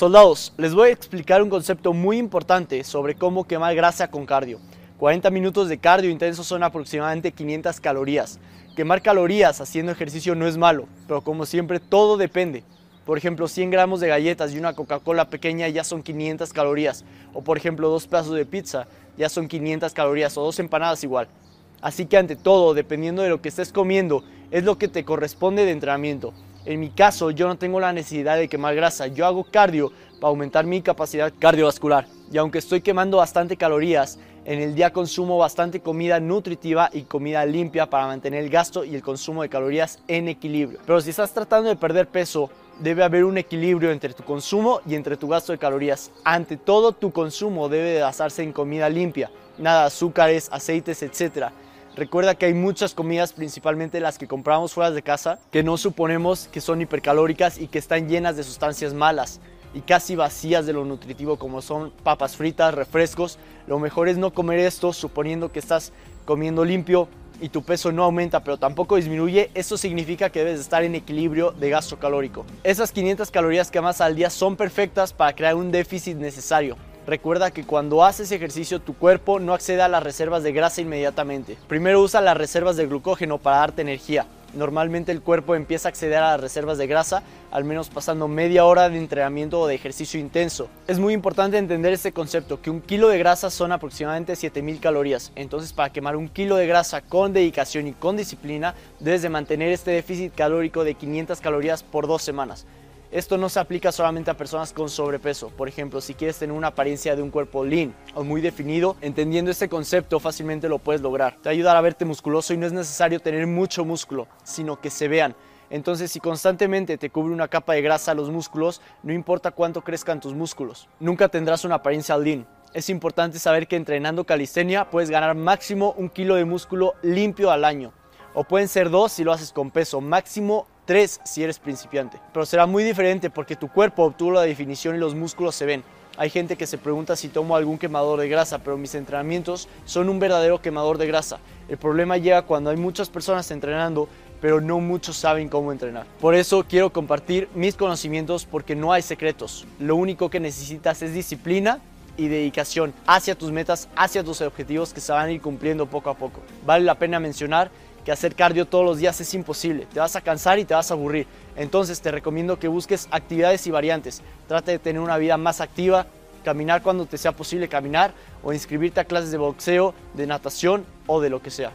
Soldados, les voy a explicar un concepto muy importante sobre cómo quemar grasa con cardio. 40 minutos de cardio intenso son aproximadamente 500 calorías. Quemar calorías haciendo ejercicio no es malo, pero como siempre todo depende. Por ejemplo, 100 gramos de galletas y una Coca-Cola pequeña ya son 500 calorías. O por ejemplo, dos pedazos de pizza ya son 500 calorías o dos empanadas igual. Así que ante todo, dependiendo de lo que estés comiendo, es lo que te corresponde de entrenamiento. En mi caso, yo no tengo la necesidad de quemar grasa, yo hago cardio para aumentar mi capacidad cardiovascular. Y aunque estoy quemando bastante calorías, en el día consumo bastante comida nutritiva y comida limpia para mantener el gasto y el consumo de calorías en equilibrio. Pero si estás tratando de perder peso, debe haber un equilibrio entre tu consumo y entre tu gasto de calorías. Ante todo, tu consumo debe de basarse en comida limpia, nada azúcares, aceites, etc. Recuerda que hay muchas comidas, principalmente las que compramos fuera de casa, que no suponemos que son hipercalóricas y que están llenas de sustancias malas y casi vacías de lo nutritivo como son papas fritas, refrescos. Lo mejor es no comer esto suponiendo que estás comiendo limpio y tu peso no aumenta pero tampoco disminuye, eso significa que debes estar en equilibrio de gasto calórico. Esas 500 calorías que amas al día son perfectas para crear un déficit necesario. Recuerda que cuando haces ejercicio tu cuerpo no accede a las reservas de grasa inmediatamente. Primero usa las reservas de glucógeno para darte energía. Normalmente el cuerpo empieza a acceder a las reservas de grasa, al menos pasando media hora de entrenamiento o de ejercicio intenso. Es muy importante entender este concepto, que un kilo de grasa son aproximadamente 7000 calorías. Entonces para quemar un kilo de grasa con dedicación y con disciplina, debes de mantener este déficit calórico de 500 calorías por dos semanas. Esto no se aplica solamente a personas con sobrepeso. Por ejemplo, si quieres tener una apariencia de un cuerpo lean o muy definido, entendiendo este concepto fácilmente lo puedes lograr. Te ayudará a verte musculoso y no es necesario tener mucho músculo, sino que se vean. Entonces, si constantemente te cubre una capa de grasa los músculos, no importa cuánto crezcan tus músculos, nunca tendrás una apariencia lean. Es importante saber que entrenando calistenia puedes ganar máximo un kilo de músculo limpio al año. O pueden ser dos si lo haces con peso, máximo 3 si eres principiante. Pero será muy diferente porque tu cuerpo obtuvo la definición y los músculos se ven. Hay gente que se pregunta si tomo algún quemador de grasa, pero mis entrenamientos son un verdadero quemador de grasa. El problema llega cuando hay muchas personas entrenando, pero no muchos saben cómo entrenar. Por eso quiero compartir mis conocimientos porque no hay secretos. Lo único que necesitas es disciplina y dedicación hacia tus metas, hacia tus objetivos que se van a ir cumpliendo poco a poco. Vale la pena mencionar que hacer cardio todos los días es imposible. Te vas a cansar y te vas a aburrir. Entonces te recomiendo que busques actividades y variantes. Trata de tener una vida más activa, caminar cuando te sea posible caminar o inscribirte a clases de boxeo, de natación o de lo que sea.